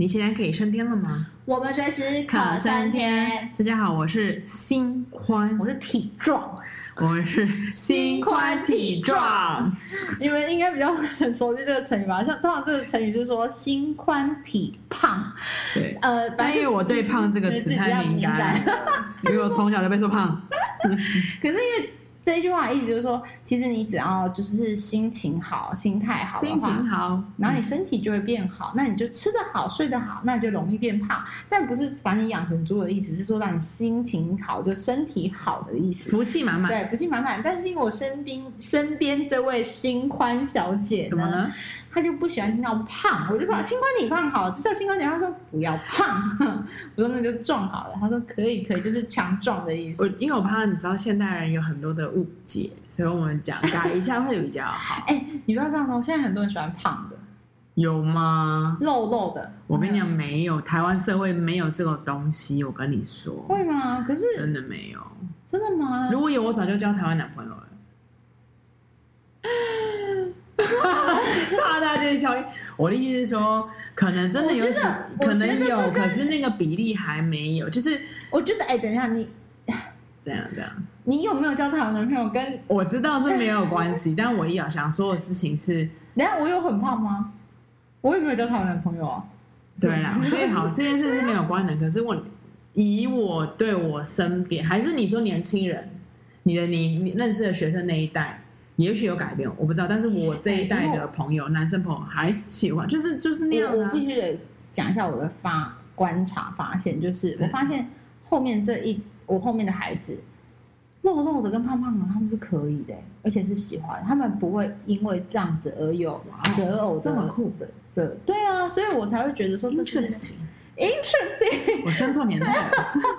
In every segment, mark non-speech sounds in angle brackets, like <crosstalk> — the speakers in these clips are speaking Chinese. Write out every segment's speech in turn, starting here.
你现在可以升天了吗？我们随时可升天。大家好，我是心宽，我是体壮，我们是心宽体壮。你们应该比较很熟悉这个成语吧？像通常这个成语是说心宽体胖。对，呃，但因为我对胖这个词太敏感，因为我从小就被说胖。<laughs> 可是因为。这一句话意思就是说，其实你只要就是心情好、心态好心情好，然后你身体就会变好，嗯、那你就吃得好、睡得好，那你就容易变胖。但不是把你养成猪的意思，是说让你心情好、就身体好的意思，福气满满。对，福气满满。但是因为我身边身边这位心宽小姐呢，怎么呢？他就不喜欢听到胖，我就说新宽你胖好，就叫新宽体胖。他说不要胖，<laughs> 我说那就壮好了。他说可以可以，就是强壮的意思。我因为我怕你知道现代人有很多的误解，所以我们讲改一下会比较好。<laughs> 哎、欸，你不要这样说，现在很多人喜欢胖的，有吗？肉肉的，我跟你讲没有，台湾社会没有这个东西。我跟你说，会吗？可是真的没有，真的吗？如果有，我早就交台湾男朋友了。<laughs> 差大件效应，我的意思是说，可能真的有，可能有，可是那个比例还没有。就是我觉得，哎、欸，等一下，你 <laughs> 这样这样，你有没有交台湾男朋友？跟我知道是没有关系，但我也想说的事情是，等下我有很胖吗？我有没有交台湾男朋友啊。对啦，所以好，这件事是没有关的。可是我以我对我身边，还是你说年轻人，你的你你认识的学生那一代。也许有改变，我不知道。但是我这一代的朋友，男生朋友还是喜欢，就是就是那样、啊。我必须得讲一下我的发观察发现，就是我发现后面这一我后面的孩子，肉肉的跟胖胖的，他们是可以的，而且是喜欢，他们不会因为这样子而有择偶的这么酷的这对啊，所以我才会觉得说这是。Interesting，我生错年代了，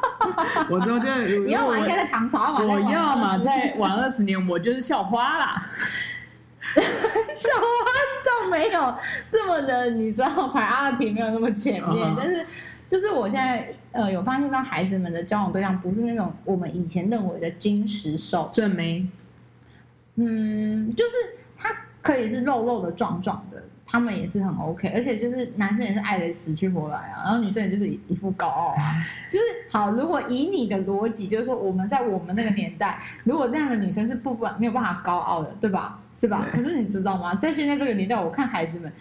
<laughs> 我之后就你要玩，应该在唐朝玩。我要嘛，再玩二十年，我就是校花啦。<laughs> 校花倒没有这么的，你知道，priority 没有那么前面。Uh -huh. 但是，就是我现在呃有发现到孩子们的交往对象不是那种我们以前认为的金石兽正妹，嗯，就是他可以是肉肉的、壮壮的。他们也是很 OK，而且就是男生也是爱的死去活来啊，然后女生也就是一副高傲啊，就是好。如果以你的逻辑，就是说我们在我们那个年代，<laughs> 如果那样的女生是不不没有办法高傲的，对吧？是吧？可是你知道吗？在现在这个年代，我看孩子们，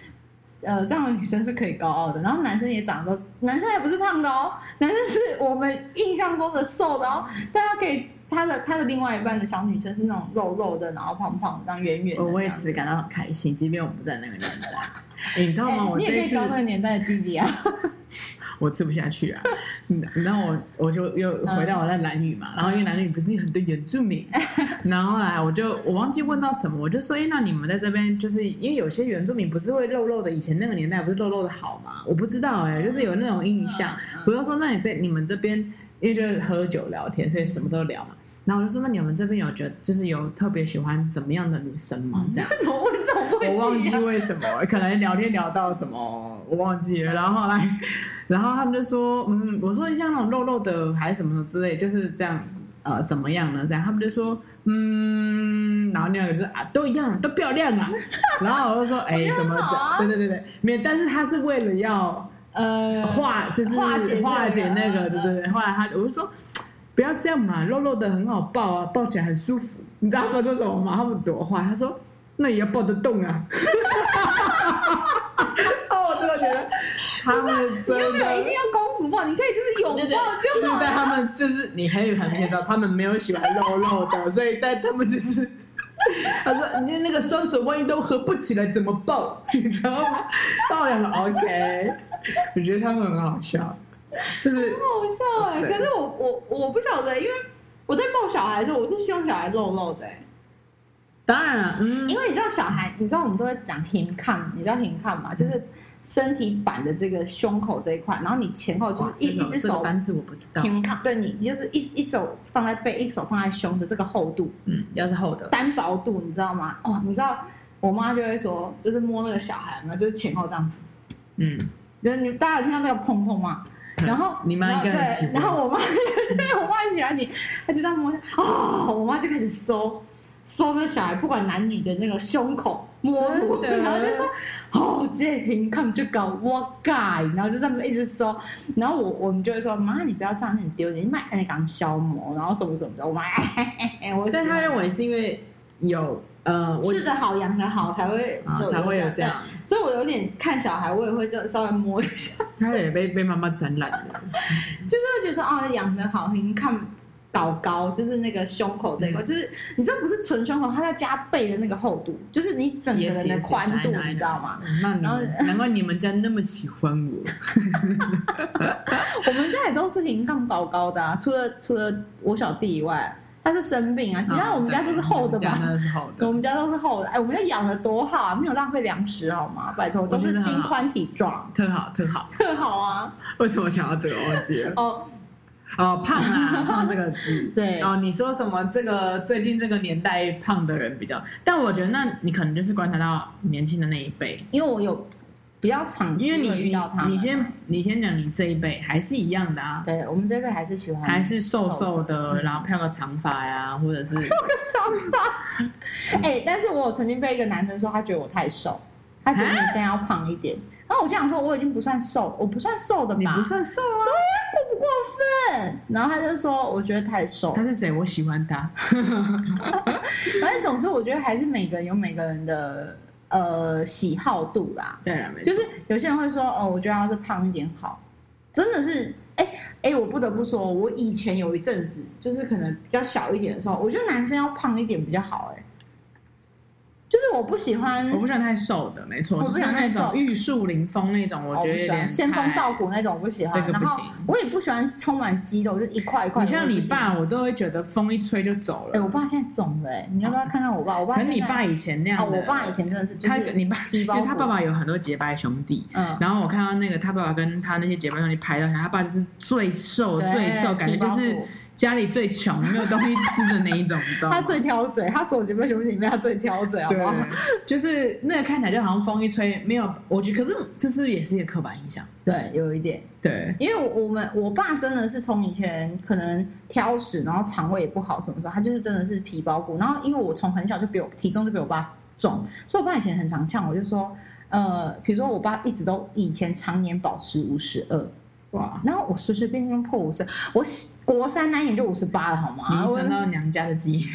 呃，这样的女生是可以高傲的，然后男生也长得，男生也不是胖的哦，男生是我们印象中的瘦的哦，大家可以。他的他的另外一半的小女生是那种肉肉的，然后胖胖的，然后圆圆的。我为此感到很开心，即便我不在那个年代。欸、<laughs> 你知道吗？欸、我你也可以找那个年代的弟弟啊。<laughs> 我吃不下去啊！然后我我就又回到我在兰屿嘛、嗯，然后因为兰屿不是很多原住民，<laughs> 然后后来我就我忘记问到什么，我就说：哎，那你们在这边就是因为有些原住民不是会肉肉的，以前那个年代不是肉肉的好吗？我不知道哎、欸，就是有那种印象。我就说：那你在你们这边，因为就是喝酒聊天，所以什么都聊嘛。然后我就说：“那你们这边有觉得就是有特别喜欢怎么样的女生吗？”这样，<laughs> 怎么问这种问题、啊？我忘记 <laughs> 为什么，可能聊天聊到什么，我忘记了。然后后来，然后他们就说：“嗯，我说像那种肉肉的还是什么什么之类，就是这样，呃，怎么样呢？这样他们就说：嗯，然后那个就是啊，都一样，都漂亮啊。<laughs> 然后我就说：哎，怎么讲？对对对对，没有，但是他是为了要呃化，就是化解化解那个，对对对。后来他我就说。”不要这样嘛，肉肉的很好抱啊，抱起来很舒服。你知道他们说什么吗？他们多坏，他说那也要抱得动啊。<laughs> 哦，我真的觉得他们真的，你有没有一定要公主抱？你可以就是拥抱就好。就是在他们就是你很有很明显知道，他们没有喜欢肉肉的，所以但他们就是他说你那个双手万一都合不起来怎么抱？你知道吗？抱也很 OK，我觉得他们很好笑。<laughs> 就是很好笑哎、欸，可是我我我不晓得，因为我在抱小孩的时候，我是希望小孩肉肉的、欸。当然了，嗯，因为你知道小孩，你知道我们都会讲 hình kham，你知道 him come 吗？就是身体板的这个胸口这一块，然后你前后就是一一只手，这个、单字我不知道。hình kham，对你，你就是一一手放在背，一手放在胸的这个厚度，嗯，要是厚的，单薄度，你知道吗？哦，你知道我妈就会说，就是摸那个小孩嘛，就是前后这样子，嗯，就是你大家有听到那个砰砰吗？然后你妈应该喜欢，然后我妈，对我妈很喜欢你，她就这样摸，哦，我妈就开始搜搜那小孩，不管男女的那个胸口，摸图，真的？然后就说哦，这 hình khăm 就搞我改，然后就这么一直搜，然后我我们就会说妈，你不要这样，很丢脸，你买那刚消磨，然后什么什么的，我妈，<laughs> 我但她认为是因为有呃，吃的好养的好才会啊才会有这样，所以我有点看小孩，我也会这稍微摸一下，<laughs> 他也被被妈妈传染了，就是会觉得说哦，养得好，hình khăm。搞高就是那个胸口这个，嗯、就是你知道不是纯胸口，它要加倍的那个厚度，就是你整个人的宽度你知道吗？那 <laughs> 难怪你们家那么喜欢我。<laughs> 我们家也都是 hình khăm 搞高的啊，除了除了我小弟以外，他是生病啊，其他我们家都是厚的嘛。我们家是厚的。我们家都是厚的，哎，我们家养的多好啊，没有浪费粮食好吗？拜托，都是心宽体壮，特好特好 <laughs> 特好啊！为什么讲到这个忘记了？哦。哦，胖啊，<laughs> 胖这个字。对。哦，你说什么？这个最近这个年代胖的人比较，但我觉得那你可能就是观察到年轻的那一辈，因为我有比较常，因为你遇到他们。你先你先讲你这一辈还是一样的啊？对，我们这一辈还是喜欢，还是瘦瘦的，然后漂个长发呀，或者是漂个长发。哎，但是我有曾经被一个男生说，他觉得我太瘦，他觉得女生要胖一点。然后我想说，我已经不算瘦，我不算瘦的嘛？你不算瘦啊？对呀，过不过分？然后他就说，我觉得太瘦。他是谁？我喜欢他。<laughs> 反正总之，我觉得还是每个人有每个人的呃喜好度啦。对啊，就是有些人会说，哦，我觉得要是胖一点好。真的是，哎哎，我不得不说，我以前有一阵子，就是可能比较小一点的时候，我觉得男生要胖一点比较好，哎。就是我不喜欢，我不喜欢太瘦的，没错，我不喜欢那种玉树临风那种，我觉得有点仙风道骨那种，我不喜欢。这个不行。我也不喜欢充满肌肉，就一块一块。你像你爸，我都会觉得风一吹就走了。哎，我爸现在肿了，哎，你要不要看看我爸？我爸。可是你爸以前那样。我爸以前真的是，他你爸，因为他爸爸有很多结拜兄弟，嗯，然后我看到那个他爸爸跟他那些结拜兄弟拍到他，他爸就是最瘦最瘦，感觉就是。家里最穷、没有东西吃的那一种，你知道吗？他最挑嘴，他所有姐妹兄弟里面他最挑嘴，好不好？就是那个看起来就好像风一吹，没有，我觉得可是这是也是一个刻板印象，对，有一点，对，因为我们我爸真的是从以前可能挑食，然后肠胃也不好，什么时候他就是真的是皮包骨，然后因为我从很小就比我体重就比我爸重，所以我爸以前很常呛我，就说，呃，比如说我爸一直都以前常年保持五十二。哇！然后我随随便便破五十，我国三那一年就五十八了，好吗？你想到娘家的基因，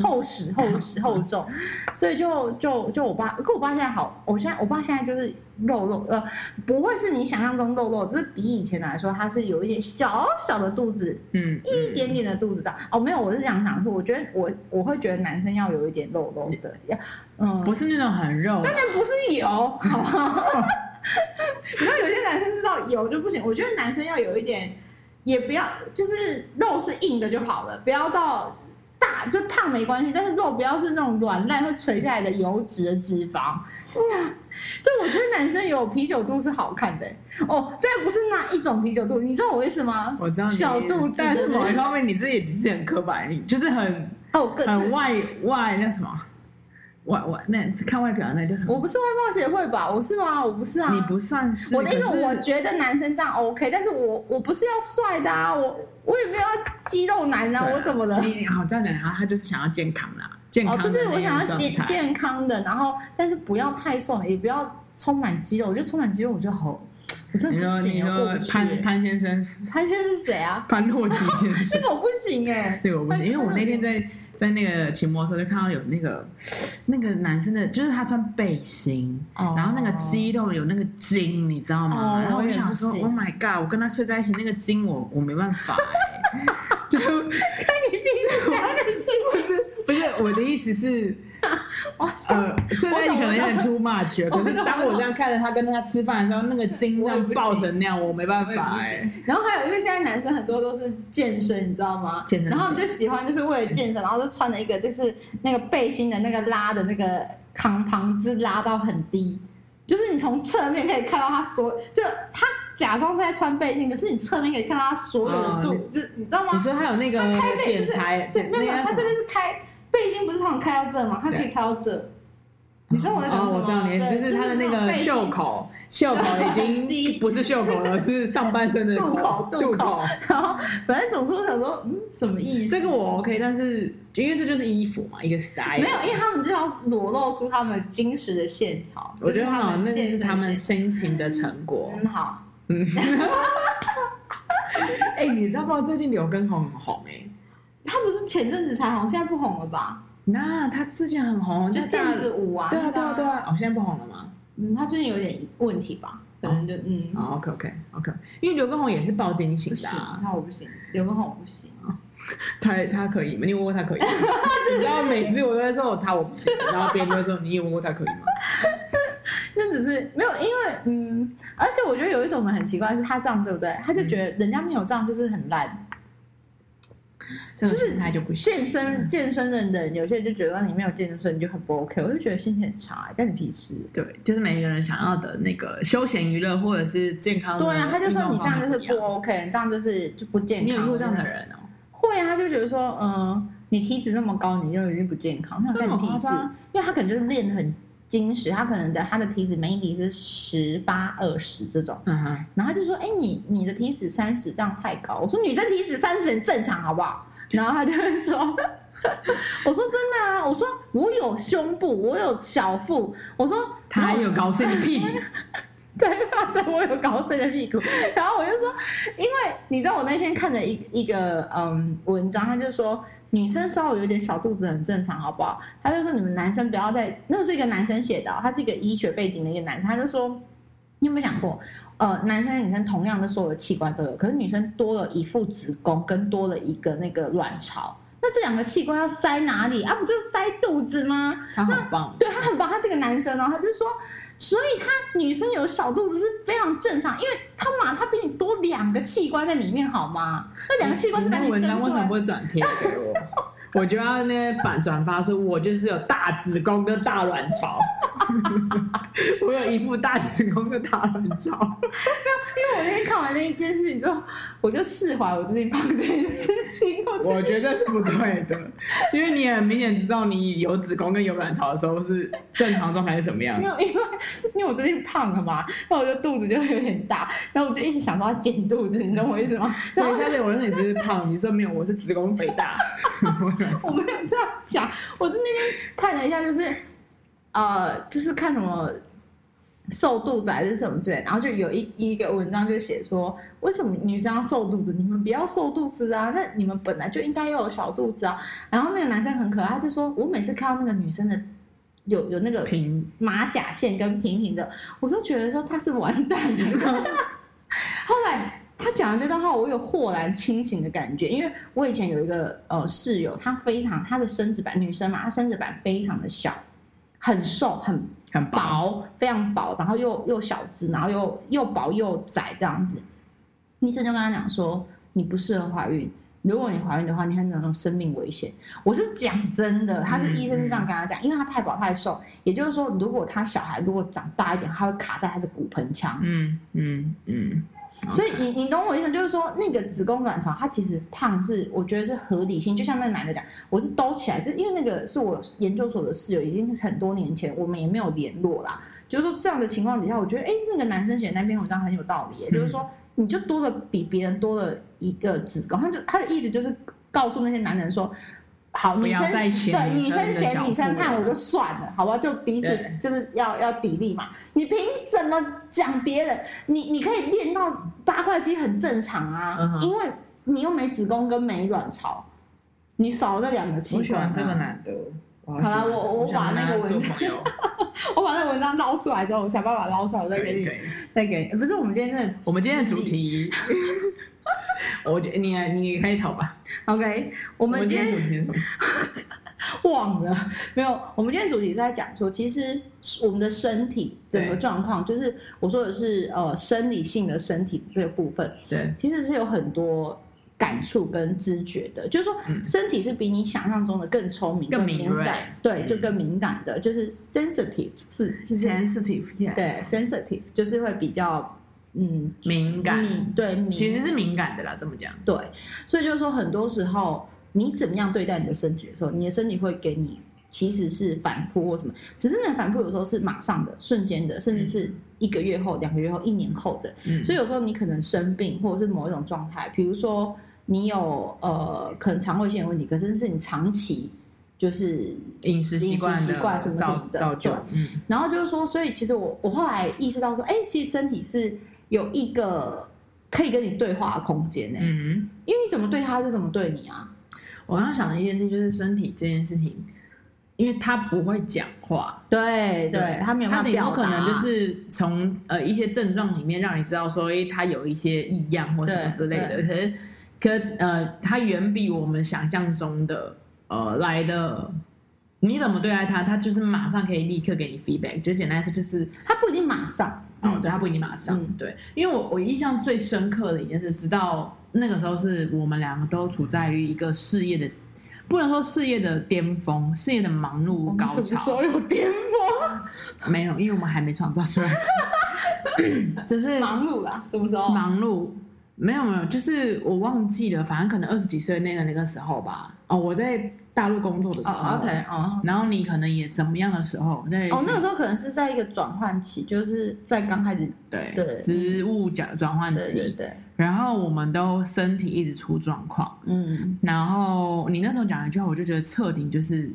厚实厚实厚重，所以就就就我爸，可我爸现在好，我现在我爸现在就是肉肉，呃，不会是你想象中肉肉，就是比以前来说，他是有一点小小的肚子，嗯，一点点的肚子这样。哦，没有，我是想讲说，我觉得我我会觉得男生要有一点肉肉的，要嗯，不是那种很肉，当然不是油，好吗？<laughs> <laughs> <laughs> 你知道有些男生知道油就不行，我觉得男生要有一点，也不要就是肉是硬的就好了，不要到大就胖没关系，但是肉不要是那种软烂会垂下来的油脂的脂肪。嗯，<laughs> 对，我觉得男生有啤酒肚是好看的哦，这不是那一种啤酒肚，你知道我意思吗？我知道小肚子，但是某一方面你自己其实很刻板，你就是很哦很外外那什么。外外那看外表那叫什么？我不是外貌协会吧？我是吗？我不是啊。你不算是。我的意思，我觉得男生这样 OK，但是我我不是要帅的啊，我我也没有要肌肉男啊，我怎么了？你好这样讲，他他就是想要健康啦，健康。哦，对对，我想要健健康的，然后但是不要太瘦，也不要充满肌肉。我觉得充满肌肉我觉得好，我真的不行。你说潘潘先生？潘先生是谁啊？潘洛迪先生。<laughs> 这个我不行哎，这个我不行，因为我那天在。在那个骑摩托车就看到有那个那个男生的，就是他穿背心，oh. 然后那个肌肉有那个筋，你知道吗？Oh, 然后我就想说，Oh my god，我跟他睡在一起，那个筋我我没办法哎、欸，就 <laughs> 看你第一次讲那个筋，不是我的意思是。<laughs> 呃，现在你可能有点 too much 了，可是当我这样看着他跟他吃饭的时候，那个筋这样爆成那样，我没办法哎。然后还有，因为现在男生很多都是健身，你知道吗？健身。然后就喜欢，就是为了健身，然后就穿了一个就是那个背心的那个拉的那个扛旁是拉到很低，就是你从侧面可以看到他所，就他假装是在穿背心，可是你侧面可以看到他所有的肚，就你知道吗？你说他有那个剪裁，对，没有他这边是开。背心不是常开到这吗？他可以开到这，你知道我在讲什么？哦，我知道你的意思，就是他的那个袖口袖口已经不是袖口了，是上半身的肚口，<laughs> 肚口。然后反正总之我想说，嗯，什么意思？这个我 OK，但是因为这就是衣服嘛，一个 style。没有，因为他们就要裸露出他们精实的线条。我觉得好，那就是他们辛勤的成果。嗯，好。嗯。<laughs> 哎、欸，你知道不知道最近刘畊宏很红哎、欸？他不是前阵子才红，现在不红了吧？那他之前很红，就毽子舞啊。对啊，对啊，对啊。哦，现在不红了吗？嗯，他最近有点问题吧？可能就、哦、嗯。哦，OK，OK，OK。因为刘畊宏也是爆金型的、啊，他我不行，刘畊宏我不行啊。<laughs> 他他可以吗？你问过他可以吗？<laughs> 你知道每次我都在说他我不行，然后别人都说你有问过他可以吗？那只是没有，因为嗯，而且我觉得有一种人很奇怪，是他这样对不对？他就觉得人家没有这样就是很烂。就是他就不行。健身健身的人，有些人就觉得你没有健身你就很不 OK，我就觉得心情很差，关你屁事。对，就是每一个人想要的那个休闲娱乐或者是健康。对啊，他就说你这样就是不 OK，你这样就是就不健康。你有遇过这样的人哦？会啊，他就觉得说，嗯，你体脂那么高，你就已经不健康，那关你屁事。因为他可能就是练得很精实，他可能的他的体脂 maybe 是十八二十这种，嗯哼，然后他就说，哎，你你的体脂三十这样太高，我说女生体脂三十很正常，好不好？然后他就会说：“ <laughs> 我说真的啊，我说我有胸部，我有小腹，我说他还有高 C 的屁。股，<laughs> 对啊，对，我有高碎的屁股。然后我就说，因为你知道我那天看了一一个嗯文章，他就说女生稍微有点小肚子很正常，好不好？他就说你们男生不要再，那是一个男生写的，他是一个医学背景的一个男生，他就说你有没有想过？”呃，男生女生同样的所有的器官都有，可是女生多了一副子宫，跟多了一个那个卵巢，那这两个器官要塞哪里啊？不就是塞肚子吗？他很棒，对他很棒，他是个男生哦，他就说，所以她女生有小肚子是非常正常，因为他嘛，他比你多两个器官在里面，好吗？那两个器官是把你生出来。为什么不会转贴给我？<laughs> 我就要那反转发说，我就是有大子宫跟大卵巢。<laughs> 我有一副大子宫跟大卵巢，因为我那天看完那一件事情之后，我就释怀我最近胖这件事情。<laughs> 我觉得是不对的，因为你很明显知道你有子宫跟有卵巢的时候是正常状态是什么样。没有，因为因为我最近胖了嘛，那我就肚子就有点大，然后我就一直想到要减肚子，你懂我意思吗？所以下次我说你是胖，你说没有，我是子宫肥大。<laughs> <laughs> 我没有这样想，我是那天看了一下，就是。呃，就是看什么瘦肚子还是什么之类，然后就有一一个文章就写说，为什么女生要瘦肚子？你们不要瘦肚子啊，那你们本来就应该要有小肚子啊。然后那个男生很可爱，他就说我每次看到那个女生的有有那个平马甲线跟平平的，我都觉得说他是完蛋的。<laughs> 后来他讲的这段话，我有豁然清醒的感觉，因为我以前有一个呃室友，她非常她的身子板女生嘛，她身子板非常的小。很瘦，很很薄，非常薄，然后又又小只，然后又又薄又窄这样子。医生就跟他讲说，你不适合怀孕，如果你怀孕的话，你很可能有生命危险。我是讲真的，他是医生是这样跟她讲，因为她太薄太瘦，也就是说，如果她小孩如果长大一点，他会卡在她的骨盆腔。嗯嗯嗯。所以你你懂我意思，就是说那个子宫卵巢，它其实胖是我觉得是合理性，就像那个男的讲，我是兜起来，就因为那个是我研究所的室友，已经是很多年前，我们也没有联络啦。就是说这样的情况底下，我觉得哎，那个男生写那篇文章很有道理，嗯、就是说你就多了比别人多了一个子宫，他就他的意思就是告诉那些男人说。好，女生对女生嫌女生胖，我就算了，好吧，就彼此就是要要砥砺嘛。你凭什么讲别人？你你可以练到八块肌很正常啊，因为你又没子宫跟没卵巢，你少了那两个器官。我喜欢这个男的。好了，我我把那个文章，我把那个文章捞出来之后，我想办法捞出来，我再给你，再给你。不是我们今天的，我们今天的主题。<laughs> 我觉得你你开头吧。OK，我们今天，主题是什么？<laughs> 忘了没有？我们今天主题是在讲说，其实我们的身体整个状况，就是我说的是呃生理性的身体这个部分，对，其实是有很多感触跟知觉的。就是说，身体是比你想象中的更聪明、更敏感，对，就更敏感的，就是 sensitive 是 sensitive，对，sensitive 就是会比较。嗯，敏感，敏对，敏其实是敏感的啦，这么讲。对，所以就是说，很多时候你怎么样对待你的身体的时候，你的身体会给你其实是反扑或什么，只是那反扑有时候是马上的、瞬间的，甚至是一个月后、两个月后、一年后的。嗯，所以有时候你可能生病，或者是某一种状态，比如说你有呃可能肠胃性的问题，可是是你长期就是饮食习惯习惯什么什么的。嗯，然后就是说，所以其实我我后来意识到说，哎，其实身体是有一个可以跟你对话的空间呢。嗯，因为你怎么对他，就怎么对你啊。我刚刚想的一件事情就是身体这件事情。因为他不会讲话，对对，他没有他可能就是从呃一些症状里面让你知道说，哎，他有一些异样或什么之类的。可是，可呃，他远比我们想象中的呃来的，你怎么对待他，他就是马上可以立刻给你 feedback。就简单来说，就是他不一定马上，嗯，对他不一定马上，嗯、对。因为我我印象最深刻的一件事，直到那个时候是我们两个都处在于一个事业的。不能说事业的巅峰，事业的忙碌高潮。什么时候有巅峰？没有，因为我们还没创造出来。<laughs> 就是忙碌啦，什么时候？忙碌？没有没有，就是我忘记了，反正可能二十几岁那个那个时候吧。哦，我在大陆工作的时候。Oh, OK，哦、oh。然后你可能也怎么样的时候？在哦，那个时候可能是在一个转换期，就是在刚开始对对职务转转换期。对，对，对。然后我们都身体一直出状况，嗯。然后你那时候讲一句话，我就觉得彻底就是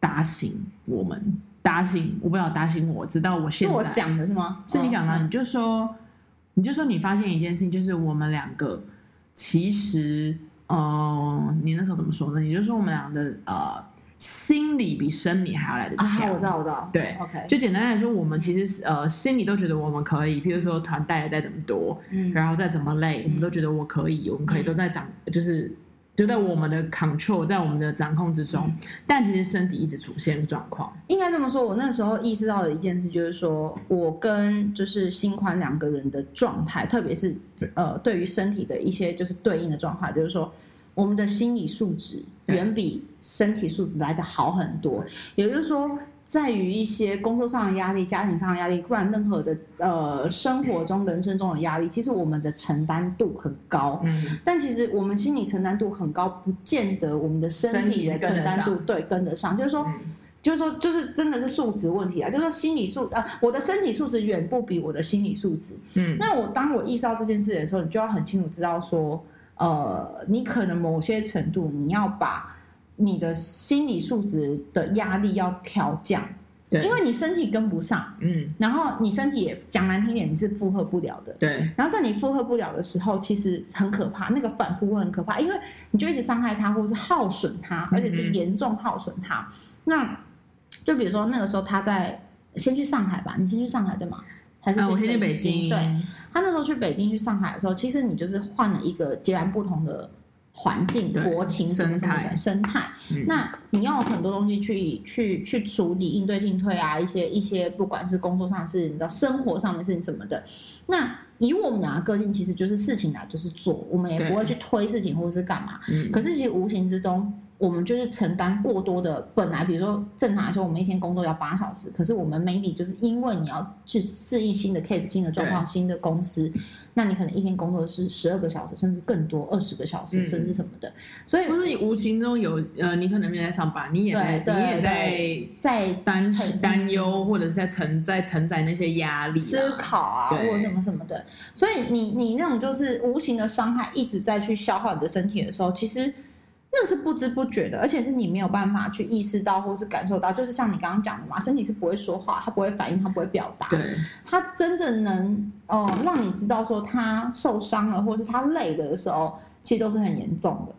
打醒我们，打醒我不要打醒我，直到我现在。是我讲的是吗？是你讲的，你就说。你就说你发现一件事情，就是我们两个其实，嗯、呃，你那时候怎么说呢？你就说我们俩的呃心理比生理还要来得强。啊，我知道，我知道。对，OK。就简单来说，我们其实呃心里都觉得我们可以，譬如说团带的再怎么多，嗯，然后再怎么累，我们都觉得我可以，我们可以都在长，嗯、就是。就在我们的 control，在我们的掌控之中，嗯、但其实身体一直出现状况。应该这么说，我那时候意识到的一件事就是说，我跟就是新宽两个人的状态，特别是呃，对于身体的一些就是对应的状态，就是说，我们的心理素质远比身体素质来的好很多。也就是说。在于一些工作上的压力、家庭上的压力，不然任何的呃生活中、人生中的压力，其实我们的承担度很高。嗯，但其实我们心理承担度很高，不见得我们的身体的承担度对跟得上。就是说，嗯、就是说，就是真的是素质问题啊。就是说，心理素呃，我的身体素质远不比我的心理素质。嗯，那我当我意识到这件事的时候，你就要很清楚知道说，呃，你可能某些程度你要把。你的心理素质的压力要调降，对，因为你身体跟不上，嗯，然后你身体也讲难听点，你是负荷不了的，对。然后在你负荷不了的时候，其实很可怕，那个反扑会很可怕，因为你就一直伤害他，或者是耗损他，而且是严重耗损他。嗯、那就比如说那个时候他在先去上海吧，你先去上海对吗？还是我先去北京？对，他那时候去北京去上海的时候，其实你就是换了一个截然不同的。环境、国情什么什么的生态，那你要有很多东西去去去处理、应对进退啊，一些一些，不管是工作上的事，你的生活上面事情什么的。那以我们俩的个性，其实就是事情来就是做，我们也不会去推事情或者是干嘛。可是其实无形之中。我们就是承担过多的，本来比如说正常来说，我们一天工作要八小时，可是我们 maybe 就是因为你要去适应新的 case、新的状况、新的公司，那你可能一天工作是十二个小时，甚至更多，二十个小时，甚至什么的。所以不是你无形中有呃，你可能没在上班，你也在，你也在在担担忧，或者是在承在承载那些压力、思考啊，或者什么什么的。所以你你那种就是无形的伤害一直在去消耗你的身体的时候，其实。那是不知不觉的，而且是你没有办法去意识到或是感受到，就是像你刚刚讲的嘛，身体是不会说话，它不会反应，它不会表达。对，它真正能呃让你知道说它受伤了，或是它累了的时候，其实都是很严重的。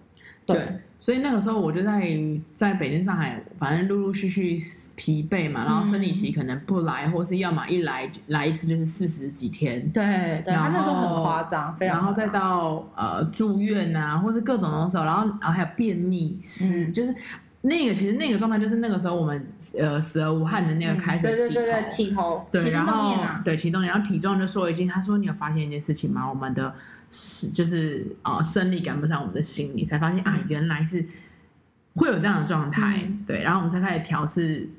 对。对所以那个时候我就在在北京、上海，反正陆陆续续疲惫嘛，然后生理期可能不来，嗯、或是要么一来来一次就是四十几天。对，对，然后他那时候很夸张，非常，然后再到呃住院啊，或是各种东西，然后然后还有便秘，是、嗯、就是那个其实那个状态就是那个时候我们呃死而无憾的那个开始的起头，对对对对，起头，对，然后对启动，然后体重就说一句，他说你有发现一件事情吗？我们的是就是啊、呃、生理赶不上我们的心理，才发现啊原来是。会有这样的状态，嗯、对，然后我们才开始调试，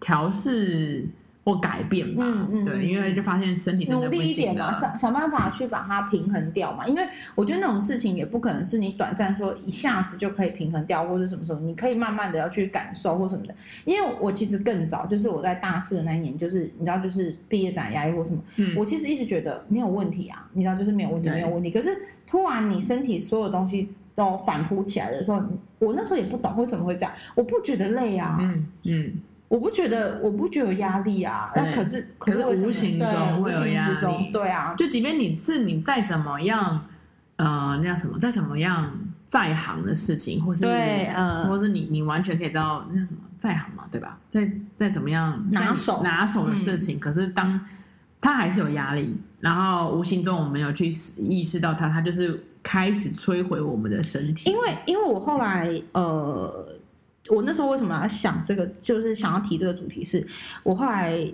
调试，或改变吧。嗯嗯，对，因为就发现身体真的努力一点嘛，想想办法去把它平衡掉嘛。因为我觉得那种事情也不可能是你短暂说一下子就可以平衡掉，或者什么时候，你可以慢慢的要去感受或什么的。因为我其实更早，就是我在大四的那一年，就是你知道，就是毕业展压力或什么，嗯，我其实一直觉得没有问题啊，你知道，就是没有问题，没有问题。可是突然你身体所有东西。都反扑起来的时候，我那时候也不懂为什么会这样。我不觉得累啊，嗯嗯，我不觉得，我不觉得有压力啊。但可是，可是无形中会有压力。对啊，就即便你是你再怎么样，呃，那叫什么？再怎么样在行的事情，或是对，呃，或是你你完全可以知道那叫什么在行嘛，对吧？再再怎么样拿手拿手的事情，可是当他还是有压力，然后无形中我们有去意识到他，他就是。开始摧毁我们的身体，因为因为我后来呃，我那时候为什么要想这个，就是想要提这个主题是，是我后来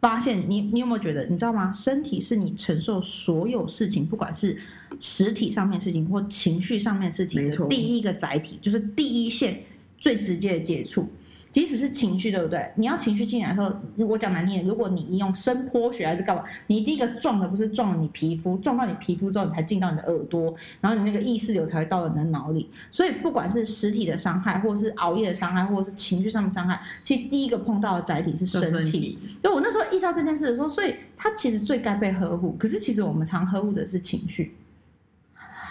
发现，你你有没有觉得，你知道吗？身体是你承受所有事情，不管是实体上面事情或情绪上面事情的第一个载体，就是第一线最直接的接触。即使是情绪，对不对？你要情绪进来的时候，我讲难听点，如果你用声波学还是干嘛，你第一个撞的不是撞你皮肤，撞到你皮肤之后，你才进到你的耳朵，然后你那个意识流才会到你的脑里。所以不管是实体的伤害，或者是熬夜的伤害，或者是情绪上面伤害，其实第一个碰到的载体是身体。身体。就我那时候意识到这件事的时候，所以它其实最该被呵护。可是其实我们常呵护的是情绪。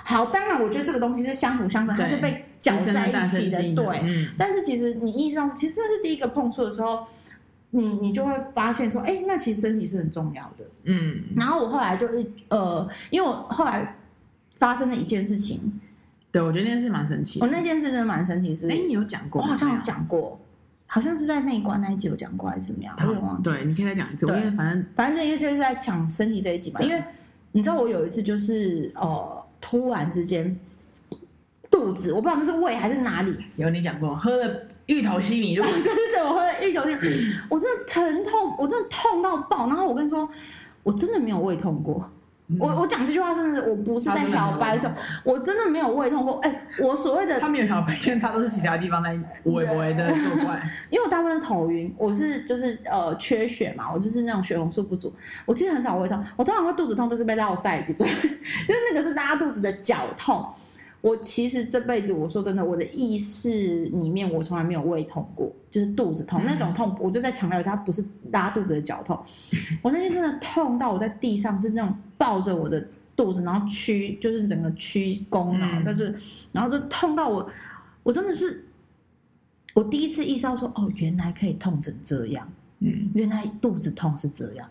好，当然，我觉得这个东西是相辅相成，它是被搅在一起的，对。嗯、但是其实你意识到，其实那是第一个碰触的时候，你你就会发现说，哎，那其实身体是很重要的。嗯。然后我后来就是呃，因为我后来发生了一件事情，对我觉得那件事蛮神奇。我、哦、那件事真的蛮神奇，是。哎，你有讲过？我好像有讲过，好像是在内观那一集有讲过，还是怎么样？我有点忘记。对，你可以再讲一次。因为反正反正因为就是在讲身体这一集嘛，因为你知道我有一次就是呃。突然之间，肚子我不知道那是胃还是哪里。有你讲过，喝了芋头西米露。<laughs> 对对对，我喝了芋头西米，我真的疼痛，我真的痛到爆。然后我跟你说，我真的没有胃痛过。嗯、我我讲这句话真的是，我不是在小白什么，我真的没有胃痛过。哎、欸，我所谓的他没有小白，因为他都是其他地方在微微的作怪。<laughs> 因为我大部分是头晕，我是就是呃缺血嘛，我就是那种血红素不足。我其实很少胃痛，我通常会肚子痛都是被落塞去做，<laughs> 就是那个是拉肚子的绞痛。我其实这辈子，我说真的，我的意识里面我从来没有胃痛过，就是肚子痛那种痛。我就在强调一下，它不是拉肚子的绞痛。<laughs> 我那天真的痛到我在地上是那种抱着我的肚子，然后屈，就是整个屈躬啊，就是，然后就痛到我，我真的是，我第一次意识到说，哦，原来可以痛成这样，嗯，原来肚子痛是这样。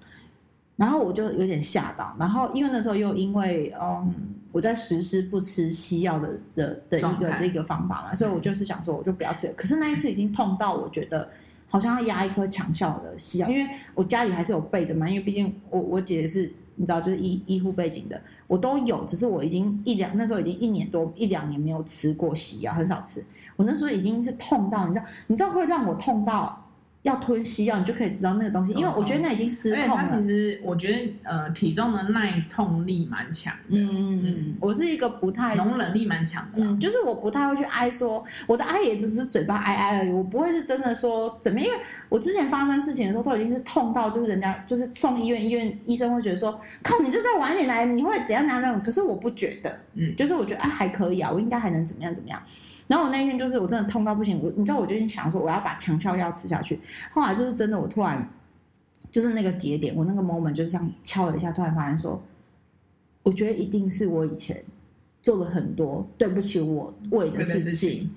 然后我就有点吓到，然后因为那时候又因为嗯，我在实施不吃西药的的的一个的一个方法嘛，所以我就是想说，我就不要吃了。可是那一次已经痛到我觉得好像要压一颗强效的西药，因为我家里还是有备着嘛，因为毕竟我我姐是你知道就是医医护背景的，我都有，只是我已经一两那时候已经一年多一两年没有吃过西药，很少吃。我那时候已经是痛到你知道，你知道会让我痛到。要吞西药，你就可以知道那个东西，因为我觉得那已经失控了。它其实，我觉得呃，体重的耐痛力蛮强。嗯嗯嗯，我是一个不太容忍力蛮强的。嗯，就是我不太会去哀说，我的哀也只是嘴巴哀哀而已，我不会是真的说怎么。因为我之前发生事情的时候，都已经是痛到就是人家就是送医院，医院医生会觉得说，靠，你这再晚一点来，你会怎样怎样那种。可是我不觉得，嗯，就是我觉得啊还可以啊，我应该还能怎么样怎么样。然后我那一天就是我真的痛到不行，我你知道我就想说我要把强效药吃下去。后来就是真的，我突然就是那个节点，我那个 moment 就是这样敲了一下，突然发现说，我觉得一定是我以前做了很多对不起我胃的事情，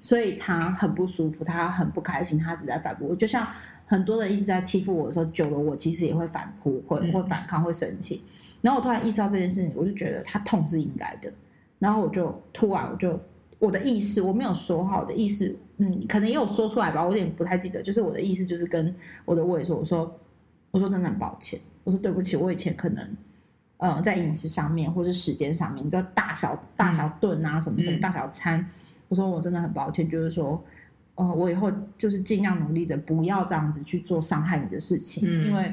所以他很不舒服，他很不开心，他一直在反扑。就像很多人一直在欺负我的时候，久了我其实也会反扑，会会反抗，会生气。然后我突然意识到这件事情，我就觉得他痛是应该的。然后我就突然我就。我的意思，我没有说好，我的意思，嗯，可能也有说出来吧，我有点不太记得。就是我的意思，就是跟我的胃说，我说，我说真的很抱歉，我说对不起，我以前可能，呃，在饮食上面或是时间上面，就大小大小顿啊，什么什么大小餐，嗯、我说我真的很抱歉，就是说，呃，我以后就是尽量努力的，不要这样子去做伤害你的事情，嗯、因为。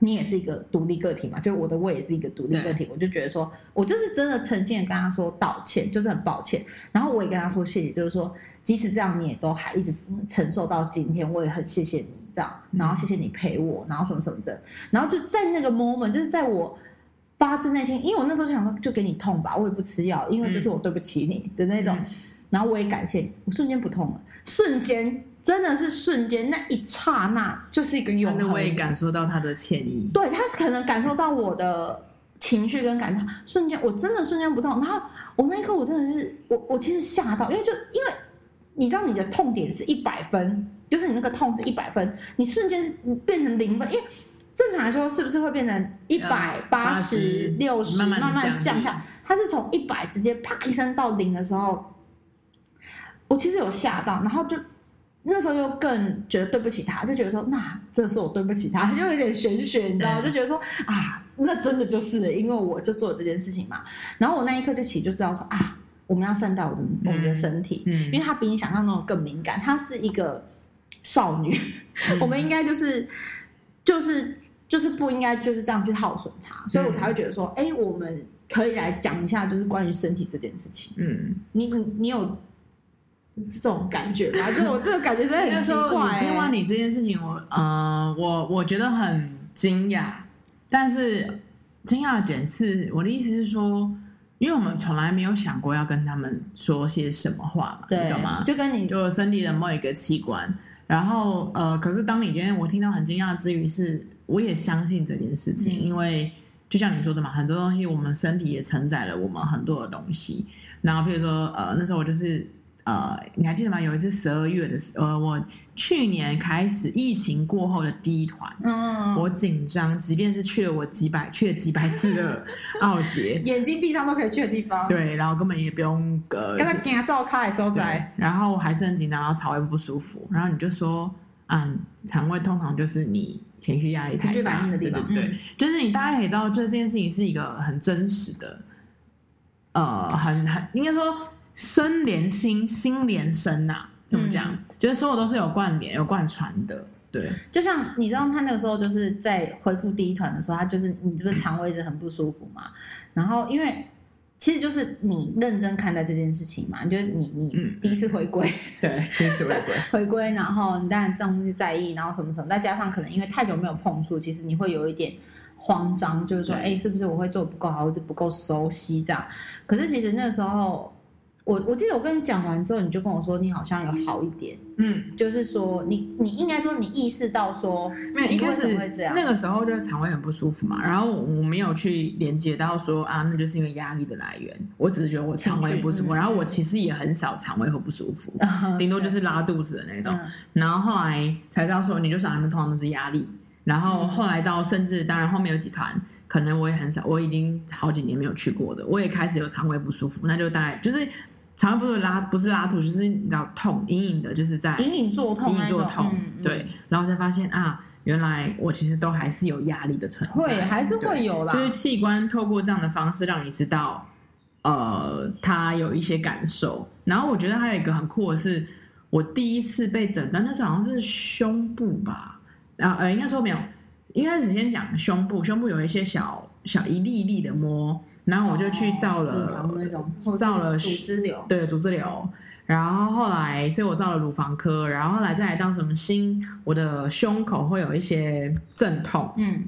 你也是一个独立个体嘛，就我的胃也是一个独立个体，我就觉得说，我就是真的诚心的跟他说道歉，就是很抱歉。然后我也跟他说谢谢，就是说，即使这样你也都还一直承受到今天，我也很谢谢你这样，然后谢谢你陪我，然后什么什么的，然后就在那个 moment，就是在我发自内心，因为我那时候就想说，就给你痛吧，我也不吃药，因为这是我对不起你的那种，嗯、然后我也感谢你，我瞬间不痛了，瞬间真的是瞬间，那一刹那就是一个永恒。我也感受到他的歉意，对，他可能感受到我的情绪跟感受，瞬间我真的瞬间不痛，然后我那一刻我真的是我我其实吓到，因为就因为。你知道你的痛点是一百分，就是你那个痛是一百分，你瞬间是变成零分，因为正常来说是不是会变成一百八十六十慢慢降下？它是从一百直接啪一声到零的时候，我其实有吓到，然后就那时候又更觉得对不起他，就觉得说那这是我对不起他，<laughs> 又有点玄学，你知道吗？就觉得说啊，那真的就是因为我就做了这件事情嘛，然后我那一刻就起就知道说啊。我们要善待我的我们的身体，嗯，嗯，因为她比你想象中更敏感。她是一个少女，嗯、<laughs> 我们应该就是就是就是不应该就是这样去耗损她，所以我才会觉得说，哎、嗯，我们可以来讲一下，就是关于身体这件事情。嗯，你你有这种感觉吧，<laughs> 这我这个感觉真的很奇怪、欸。听完你这件事情，我呃，我我觉得很惊讶，但是惊讶的点是，我的意思是说。因为我们从来没有想过要跟他们说些什么话嘛，懂吗？就跟你就身体的某一个器官，然后呃，可是当你今天我听到很惊讶之余，是我也相信这件事情，嗯、因为就像你说的嘛，很多东西我们身体也承载了我们很多的东西，然后比如说呃，那时候我就是。呃，你还记得吗？有一次十二月的呃，我去年开始疫情过后的第一团，嗯，我紧张，即便是去了我几百去了几百次的 <laughs> 奥捷，眼睛闭上都可以去的地方，对，然后根本也不用呃，刚刚给他照开的时候在，然后我还是很紧张，然后肠胃不舒服，然后你就说，嗯，肠胃通常就是你情绪压力太大的地方，对，对，对，就是你大家可以知道，这件事情是一个很真实的，呃，很很应该说。身连心，心连身呐、啊，怎么讲？嗯、就是所有都是有关联、有贯穿的。对，就像你知道，他那个时候就是在恢复第一团的时候，他就是你这不是肠胃一直很不舒服嘛？然后因为其实就是你认真看待这件事情嘛，就是你你第一次回归、嗯，对，第一次回归，<laughs> 回归，然后你当然这样东西在意，然后什么什么，再加上可能因为太久没有碰触，其实你会有一点慌张，就是说，哎对，是不是我会做不够好，或者不够熟悉这样？可是其实那个时候。我我记得我跟你讲完之后，你就跟我说你好像有好一点，嗯，就是说你你应该说你意识到说，没有，一开始会这样，那个时候就是肠胃很不舒服嘛，然后我没有去连接到说啊，那就是因为压力的来源，我只是觉得我肠胃不舒服，然后我其实也很少肠胃会不舒服，顶多就是拉肚子的那种，然后后来才知道说你就想他们通常都是压力，然后后来到甚至当然后面有几团，可能我也很少，我已经好几年没有去过的，我也开始有肠胃不舒服，那就大概就是。肠胃不是拉，不是拉肚，就是你知道痛，隐隐的，就是在隐隐作痛，隐隐作痛，对，然后才发现啊，原来我其实都还是有压力的存在，会还是会有啦，就是器官透过这样的方式让你知道，呃，他有一些感受。然后我觉得还有一个很酷的是，我第一次被诊断，那时候好像是胸部吧，然后呃，应该说没有，应该是先讲胸部，胸部有一些小小一粒一粒的膜。然后我就去照了，那种照了组织瘤，对组织瘤。然后后来，所以我照了乳房科。然后后来再来到什么心，我的胸口会有一些阵痛，嗯，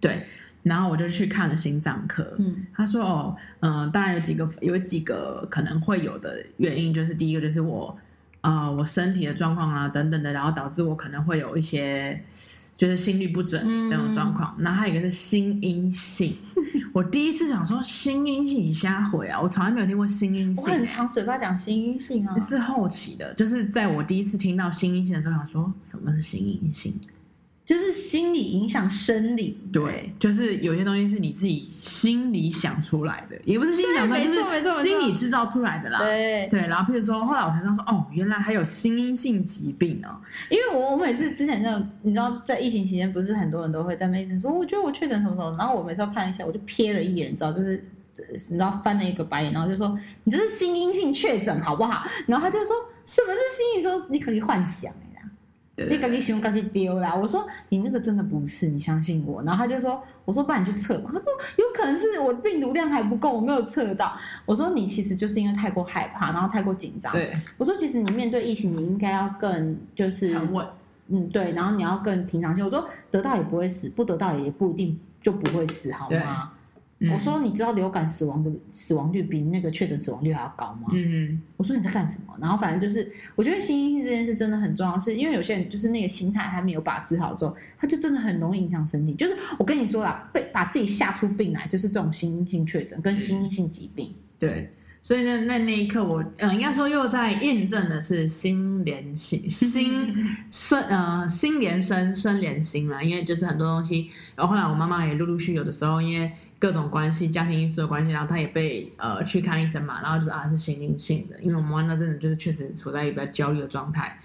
对。然后我就去看了心脏科，嗯，他说哦，嗯、呃，当然有几个有几个可能会有的原因，就是第一个就是我，呃，我身体的状况啊等等的，然后导致我可能会有一些。就是心率不准那种状况，然后、还有一个是心阴性。<laughs> 我第一次想说心阴性，你瞎回啊！我从来没有听过心阴性、欸。我很常嘴巴讲心阴性啊，是后期的，就是在我第一次听到心阴性的时候，想说什么是心阴性。就是心理影响生理，对，就是有些东西是你自己心里想出来的，也不是心里想出来，就是心理制造出来的啦。对对，然后譬如说，后来我才知道说，哦，原来还有心因性疾病哦。因为我我每次之前那种，你知道，在疫情期间，不是很多人都会在那医生说，我觉得我确诊什么什么，然后我每次要看一下，我就瞥了一眼，你知道，就是你知道翻了一个白眼，然后就说，你这是心因性确诊好不好？然后他就说，什么是心因？说你可以幻想。你赶紧形容，赶紧丢啦！我说你那个真的不是，你相信我。然后他就说，我说不然你去测嘛。他说有可能是我病毒量还不够，我没有测到。我说你其实就是因为太过害怕，然后太过紧张。对，我说其实你面对疫情，你应该要更就是沉稳。嗯，对，然后你要更平常心。我说得到也不会死，不得到也不一定就不会死，好吗？嗯、我说你知道流感死亡的死亡率比那个确诊死亡率还要高吗？嗯嗯。我说你在干什么？然后反正就是，我觉得心因性这件事真的很重要，是因为有些人就是那个心态还没有把持好之后，他就真的很容易影响身体。就是我跟你说啦，被把自己吓出病来，就是这种心因性确诊跟心因性疾病。对。所以那，那那一刻我，嗯，应该说又在验证的是心连心，<laughs> 心生，呃，心连身，身连心啦。因为就是很多东西，然后后来我妈妈也陆陆续续有的时候，因为各种关系、家庭因素的关系，然后她也被呃去看医生嘛，然后就是啊是心因性的，因为我妈妈那阵子就是确实处在一个比较焦虑的状态。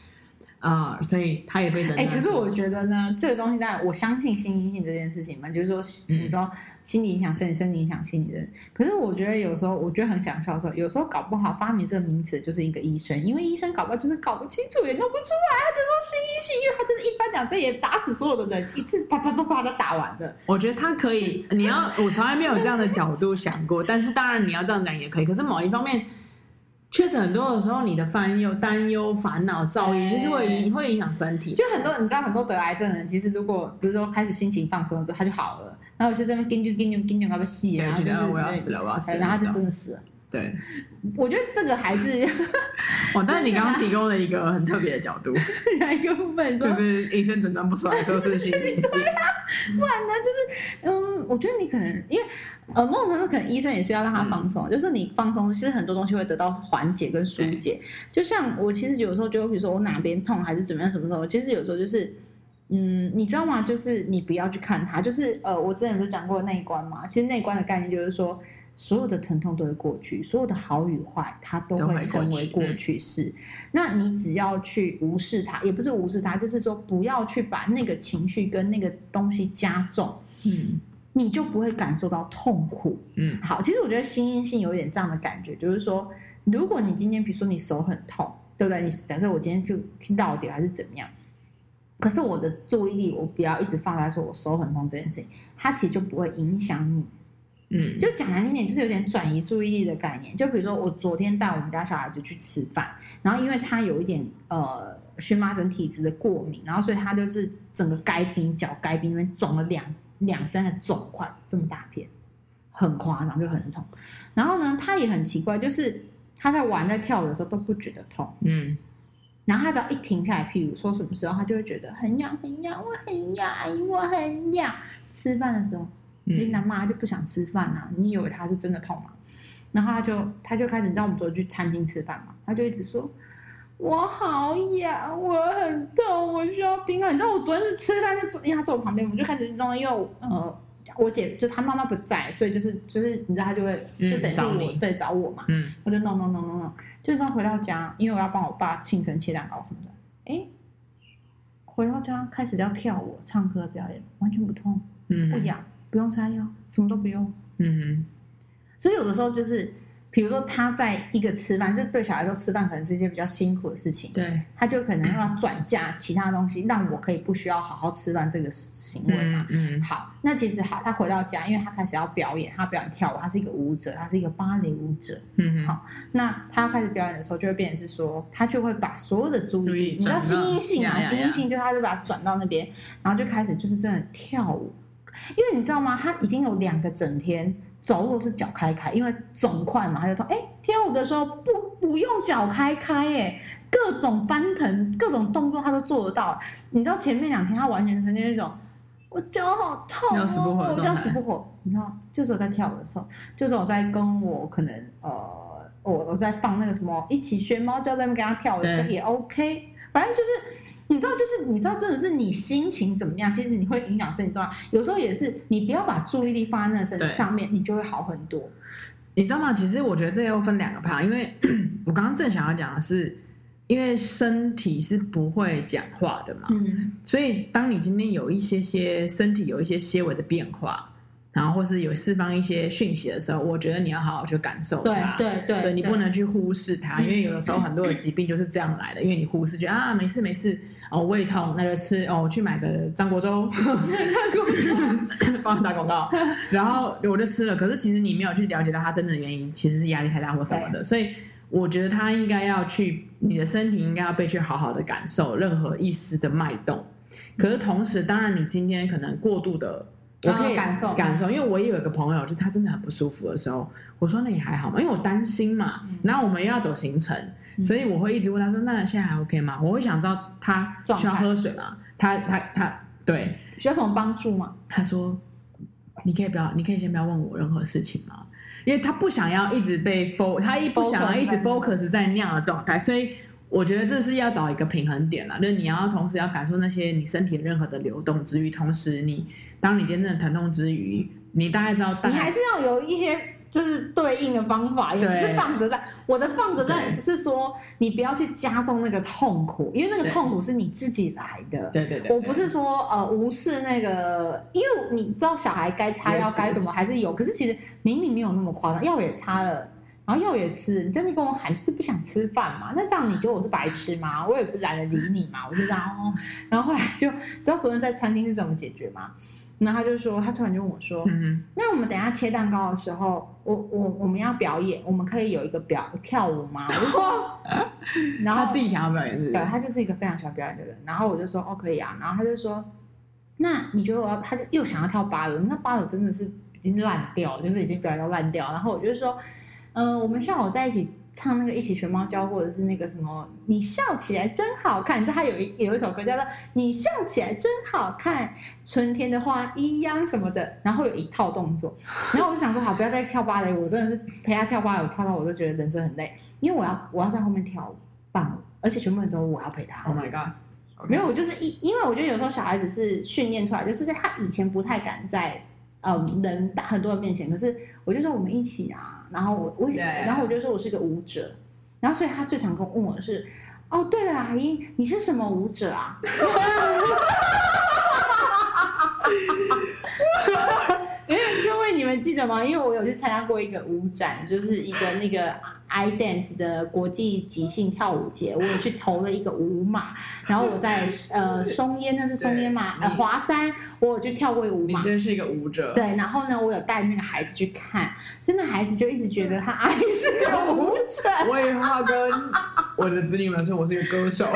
啊、呃，所以他也被诊断。哎、欸，可是我觉得呢，这个东西当然我相信心因性这件事情嘛，就是说，你知道，心理影响生理，生理影响心理的。可是我觉得有时候，我觉得很想笑的时候，有时候搞不好发明这个名词就是一个医生，因为医生搞不好就是搞不清楚，也弄不出来，他就说心因性，因为他就是一翻两瞪眼打死所有的人，一次啪啪啪啪的打完的。我觉得他可以，你要，我从来没有这样的角度想过，但是当然你要这样讲也可以。可是某一方面。确实很多的时候，你的烦忧、担忧、烦恼、躁郁，其实会会影响身体。就很多，你知道，很多得癌症的人，其实如果比如说开始心情放松了之后，他就好了。然后有些在那边跟就跟就跟就那么细，然后就是我要死了，我要死了，然后他就真的死了。对，我觉得这个还是，<laughs> 哦，但是你刚刚提供了一个很特别的角度，哪 <laughs> 一个部分？就是医生诊断不出来说是心理性，不然呢？就是嗯，我觉得你可能因为呃，某种程度可能医生也是要让他放松，嗯、就是你放松，其实很多东西会得到缓解跟疏解。就像我其实有时候就比如说我哪边痛还是怎么样什么时候，其实有时候就是嗯，你知道吗？就是你不要去看他，就是呃，我之前不是讲过内观嘛？其实内观的概念就是说。所有的疼痛都会过去，所有的好与坏，它都会成为过去式。嗯、那你只要去无视它，也不是无视它，就是说不要去把那个情绪跟那个东西加重，嗯，你就不会感受到痛苦。嗯，好，其实我觉得心因性有一点这样的感觉，就是说，如果你今天比如说你手很痛，对不对？你假设我今天就听到底还是怎么样，可是我的注意力我不要一直放在说我手很痛这件事情，它其实就不会影响你。嗯，就讲难听点，就是有点转移注意力的概念。就比如说，我昨天带我们家小孩子去吃饭，然后因为他有一点呃荨麻疹体质的过敏，然后所以他就是整个该边脚该边那边肿了两两三个肿块，这么大片，很夸张，就很痛。然后呢，他也很奇怪，就是他在玩在跳的时候都不觉得痛，嗯，然后他只要一停下来，譬如说什么时候，他就会觉得很痒很痒，我很痒，我很痒。吃饭的时候。你那妈就不想吃饭啊？你以为她是真的痛吗？然后她就她就开始，你知道我们昨天去餐厅吃饭嘛？她就一直说：“我好痒，我很痛，我需要冰块。”你知道我昨天是吃饭，就因为他坐我旁边，我就开始弄。因为呃，我姐就她妈妈不在，所以就是就是你知道她就会就等于我、嗯、对找我嘛。嗯，我就弄弄弄弄弄，就这样回到家，因为我要帮我爸庆生切蛋糕什么的。哎，回到家开始要跳舞、唱歌表演，完全不痛，嗯，不痒。不用擦药，什么都不用。嗯哼，所以有的时候就是，比如说他在一个吃饭，就对小孩说吃饭可能是一件比较辛苦的事情。对，他就可能要转嫁其他东西，让我可以不需要好好吃饭这个行为嘛。嗯，嗯，好，那其实好，他回到家，因为他开始要表演，他表演跳舞，他是一个舞者，他是一个芭蕾舞者。嗯哼，好，那他开始表演的时候，就会变成是说，他就会把所有的注意力，你知道心因性啊，心因性，就他就把它转到那边，然后就开始就是真的跳舞。因为你知道吗？他已经有两个整天走路是脚开开，因为肿块嘛，他就说：“哎，跳舞的时候不不用脚开开，哎，各种翻腾、各种动作他都做得到。”你知道前面两天他完全是那种，我脚好痛哦，我要死不活。你知道，就是我在跳舞的时候，就是我在跟我可能呃，我我在放那个什么一起学猫叫，在那边跟他跳舞也 OK，反正就是。你知道，就是你知道，真的是你心情怎么样，其实你会影响身体状况。有时候也是，你不要把注意力放在那身体上面，你就会好很多。你知道吗？其实我觉得这又分两个派，因为 <clears throat> 我刚刚正想要讲的是，因为身体是不会讲话的嘛，嗯，所以当你今天有一些些身体有一些些微的变化。然后或是有释放一些讯息的时候，我觉得你要好好去感受它。对对对，对你不能去忽视它，因为有的时候很多的疾病就是这样来的。因为你忽视，觉得啊没事没事，哦胃痛那就吃哦，我去买个张国粥，<laughs> 帮他打广告，然后我就吃了。可是其实你没有去了解到它真正的原因，其实是压力太大或什么的。所以我觉得他应该要去，你的身体应该要被去好好的感受任何一丝的脉动。可是同时，当然你今天可能过度的，我可以感受感受，因为我也有一个朋友，就是他真的很不舒服的时候，我说那你还好吗？因为我担心嘛。然后我们又要走行程，所以我会一直问他说：“那现在还 OK 吗？”我会想知道他需要喝水吗？他他他对，需要什么帮助吗？他说：“你可以不要，你可以先不要问我任何事情吗？”因为他不想要一直被 focus，他一不想要一直 focus 在那样的状态，所以我觉得这是要找一个平衡点了，就是你要同时要感受那些你身体任何的流动之余，同时你当你真正的疼痛之余，你大概知道大概，你还是要有一些。就是对应的方法，也不是放着在。我的放着在不是说你不要去加重那个痛苦，因为那个痛苦是你自己来的。对对对。我不是说呃无视那个，因为你知道小孩该擦药该什么还是有，可是其实明明没有那么夸张，药也擦了，然后药也吃，你在那边跟我喊就是不想吃饭嘛？那这样你觉得我是白痴吗？我也不懒得理你嘛，我就这样哦。然后后来就知道昨天在餐厅是怎么解决吗？然后他就说，他突然就问我说：“嗯，那我们等一下切蛋糕的时候，我我我们要表演，我们可以有一个表跳舞吗？”我就说，<laughs> 然后他自己想要表演是是？对，他就是一个非常喜欢表演的人。然后我就说：“哦，可以啊。”然后他就说：“那你觉得我要？”他就又想要跳芭蕾，那芭蕾真的是已经烂掉，就是已经表演到烂掉。然后我就说：“嗯、呃，我们下午在一起。”唱那个一起学猫叫，或者是那个什么，你笑起来真好看。你知道他有一有一首歌叫做《你笑起来真好看》，春天的花一样什么的，然后有一套动作。然后我就想说，好，不要再跳芭蕾舞，我真的是陪他跳芭蕾舞，跳到我都觉得人生很累，因为我要我要在后面跳舞伴舞，而且全部人都我要陪他。Oh my god！、没有，我就是一，因为我觉得有时候小孩子是训练出来，就是在他以前不太敢在嗯人大很多人面前，可是我就说我们一起啊。然后我我也，然后我就说我是个舞者，然后所以他最常跟我问我是，哦，对了，阿英，你是什么舞者啊？<laughs> 记得吗？因为我有去参加过一个舞展，就是一个那个。I Dance 的国际即兴跳舞节，我有去投了一个舞码，<laughs> 然后我在呃松烟，那是松烟嘛？呃华山，我有去跳过一个舞马。你真是一个舞者。对，然后呢，我有带那个孩子去看，所以那孩子就一直觉得 <laughs> 他阿姨是个舞者。我也话跟我的子女们说，我是一个歌手。<laughs>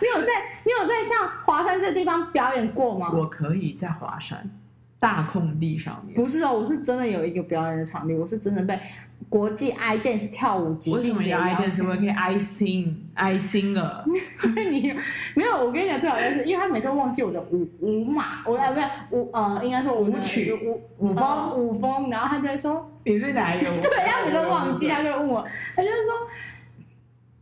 你有在你有在像华山这个地方表演过吗？我可以在华山大空地上面。不是哦，我是真的有一个表演的场地，我是真的被。国际 I Dance 跳舞节，为什么叫 I Dance？我可以 <laughs> I Sing I Sing 了。<laughs> 你没有？我跟你讲，最好的是，因为他每次都忘记我的舞舞码，我来不要舞呃，应该说舞曲舞舞风舞风，然后他就会说你是哪一个？<laughs> 对，他每次都忘记，他就问我，他就是说，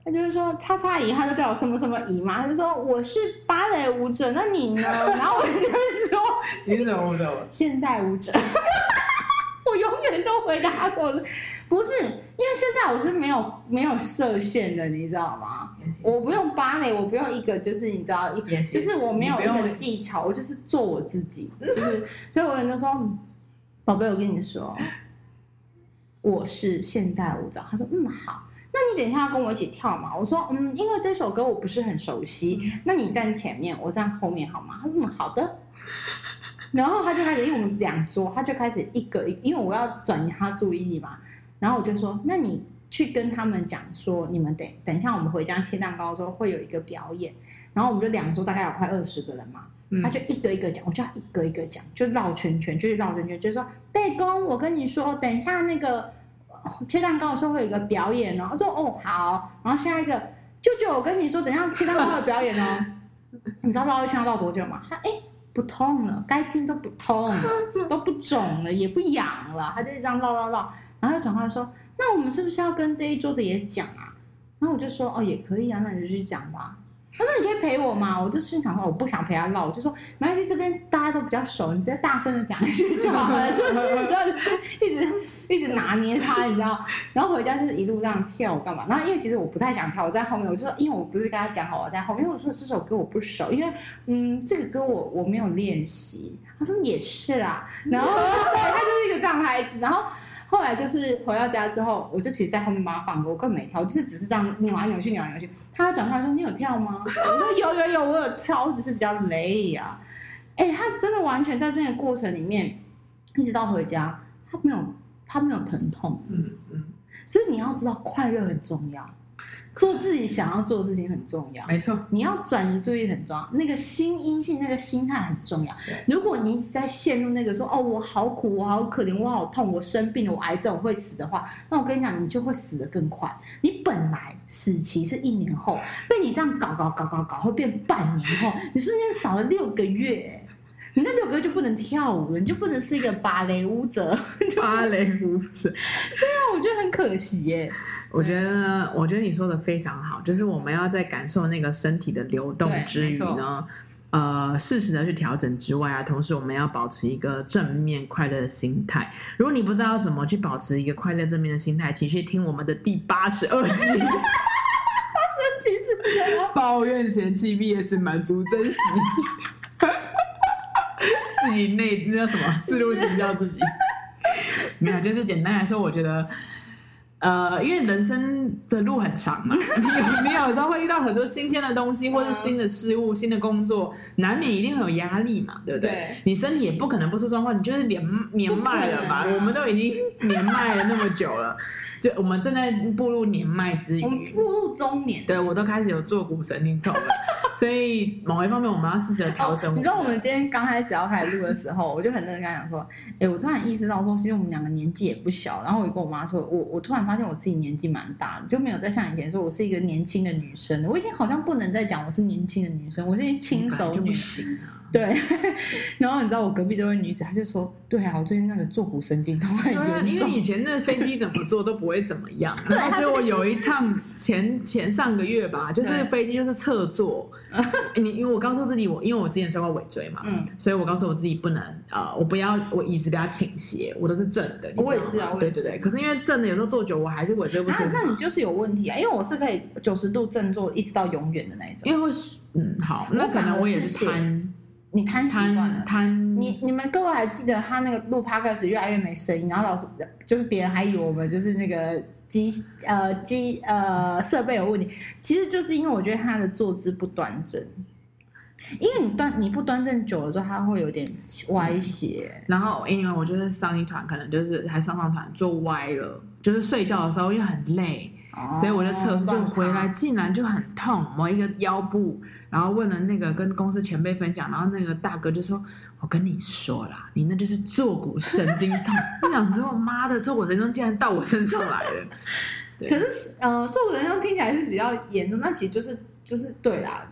他就是说叉叉姨，他就叫我什么什么姨嘛，他就说我是芭蕾舞者，那你呢？然后我就会说你是什么舞者？现代舞者。<laughs> 我永远都回答说，不是，因为现在我是没有没有设限的，你知道吗？Yes, yes, yes. 我不用芭蕾，我不用一个，就是你知道，一 yes, yes, 就是我没有一个技巧，我就是做我自己，就是，所以我有人都说，宝贝，我跟你说，我是现代舞蹈。他说，嗯，好，那你等一下要跟我一起跳嘛？我说，嗯，因为这首歌我不是很熟悉，那你站前面，我站后面好吗？他说，嗯，好的。<laughs> 然后他就开始，因为我们两桌，他就开始一个一，因为我要转移他注意力嘛。然后我就说：“那你去跟他们讲说，你们等等一下，我们回家切蛋糕的时候会有一个表演。”然后我们就两桌大概有快二十个人嘛，他就一个一个讲，我就要一个一个讲，就绕圈圈，就是绕圈圈，就是说：“贝公，我跟你说，等一下那个切蛋糕的时候会有一个表演哦。”他说：“哦，好。”然后下一个舅舅，我跟你说，等下切蛋糕的表演哦。<laughs> 你知道绕一圈要绕多久吗？他哎。不痛了，该拼都不痛了，都不肿了，也不痒了，他就这样绕绕绕，然后又转过来说：“那我们是不是要跟这一桌的也讲啊？”然后我就说：“哦，也可以啊，那你就去讲吧。”他说：“你可以陪我吗？”我就心想说：“我不想陪他唠，我就说没关系，这边大家都比较熟，你直接大声的讲一句就好了。<laughs> ”就是你知道，一直一直拿捏他，你知道。然后回家就是一路这样跳干嘛？然后因为其实我不太想跳，我在后面，我就说，因为我不是跟他讲好我在后面，因为我说这首歌我不熟，因为嗯，这个歌我我没有练习。他说也是啦，然后 <laughs> 他就是一个这样孩子，然后。后来就是回到家之后，我就其实在后面帮他放歌，我根本没跳，就是只是这样扭来扭去，扭来扭去。他转过来说：“你有跳吗？”我说：“有有有，我有跳，我只是比较累呀、啊。”哎，他真的完全在这个过程里面，一直到回家，他没有他没有疼痛，嗯嗯，所以你要知道，快乐很重要。做自己想要做的事情很重要，没错。你要转移注意力很重要，那个心阴性，那个心态很重要。如果你一直在陷入那个说哦，我好苦，我好可怜，我好痛，我生病了，我癌症，我会死的话，那我跟你讲，你就会死得更快。你本来死期是一年后，被你这样搞搞搞搞搞，会变半年后，你瞬间少了六个月，你那六个月就不能跳舞了，你就不能是一个芭蕾舞者。芭蕾舞者，<laughs> 对啊，我觉得很可惜耶。我觉得，我觉得你说的非常好，就是我们要在感受那个身体的流动之余呢，呃，适时的去调整之外啊，同时我们要保持一个正面快乐的心态。如果你不知道怎么去保持一个快乐正面的心态，请去听我们的第八十二集。<laughs> 抱怨嫌弃 VS 满足珍惜。自己内那叫什么？自入型叫自己。<laughs> 没有，就是简单来说，我觉得。呃，因为人生的路很长嘛，<laughs> 你有时候会遇到很多新鲜的东西，或是新的事物、新的工作，难免一定会有压力嘛，对不对？对，你身体也不可能不出状况，你就是年年迈了吧？我们都已经年迈了那么久了。就我们正在步入年迈之余，我们步入中年，对我都开始有坐骨神经痛了，所以某一方面我们要试着调整、哦。你知道我们今天刚开始要开始录的时候，我就很认真跟他讲说，哎、欸，我突然意识到说，其实我们两个年纪也不小，然后我就跟我妈说，我我突然发现我自己年纪蛮大的，就没有再像以前说我是一个年轻的女生，我已经好像不能再讲我是年轻的女生，我是轻熟女。对，<laughs> 然后你知道我隔壁这位女子，她就说：“对啊，我最近那个坐骨神经痛很严重。”因为以前那飞机怎么坐都不会怎么样。<laughs> 对，然后就我有一趟前前上个月吧，就是飞机就是侧坐。<laughs> 你因为我告诉自己，我因为我之前受过尾椎嘛，嗯，所以我告诉我自己不能啊、呃，我不要我椅子不要倾斜，我都是正的。我也是啊，对对对。可是因为正的有时候坐久，我还是尾椎不舒服。啊，那你就是有问题啊，因为我是可以九十度正坐一直到永远的那一种。因为会嗯好，那可能我也是贪。你贪习惯了，贪你你们各位还记得他那个录 podcast 越来越没声音，然后老师就是别人还以为我们就是那个机呃机呃设备有问题，其实就是因为我觉得他的坐姿不端正，因为你端你不端正久了之后，他会有点歪斜。嗯、然后因为我就是上一团可能就是还上上团坐歪了，就是睡觉的时候又很累，哦、所以我就测试就回来竟然就很痛，某一个腰部。然后问了那个跟公司前辈分享，然后那个大哥就说：“我跟你说啦，你那就是坐骨神经痛。<laughs> ”我想说：“妈的，坐骨神经竟然到我身上来了。<laughs> ”，可是呃，坐骨神经痛听起来是比较严重，那其实就是就是对啦，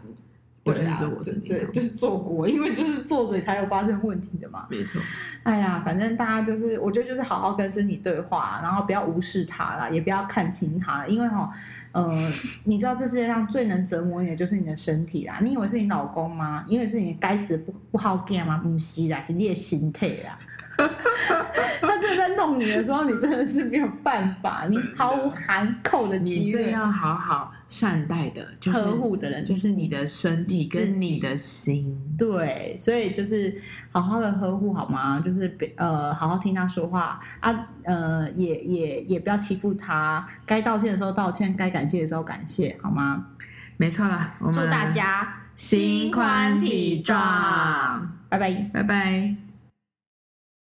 我觉得是坐骨神经痛，对，就是坐过，因为就是坐着才有发生问题的嘛。没错。哎呀，反正大家就是，我觉得就是好好跟身体对话，然后不要无视它啦，也不要看轻它，因为哈。呃，你知道这世界上最能折磨你的就是你的身体啦。你以为是你老公吗？因为是你该死不不好干吗？不是啦，是你的心态啦。<laughs> 他真的在弄你的时候，你真的是没有办法，你毫无含扣的机会。你最要好好善待的，就是、呵护的人，就是你的身体跟你的心。对，所以就是好好的呵护好吗？就是呃，好好听他说话啊，呃，也也也不要欺负他。该道歉的时候道歉，该感谢的时候感谢，好吗？没错啦，我们祝大家心宽体壮，拜拜，拜拜。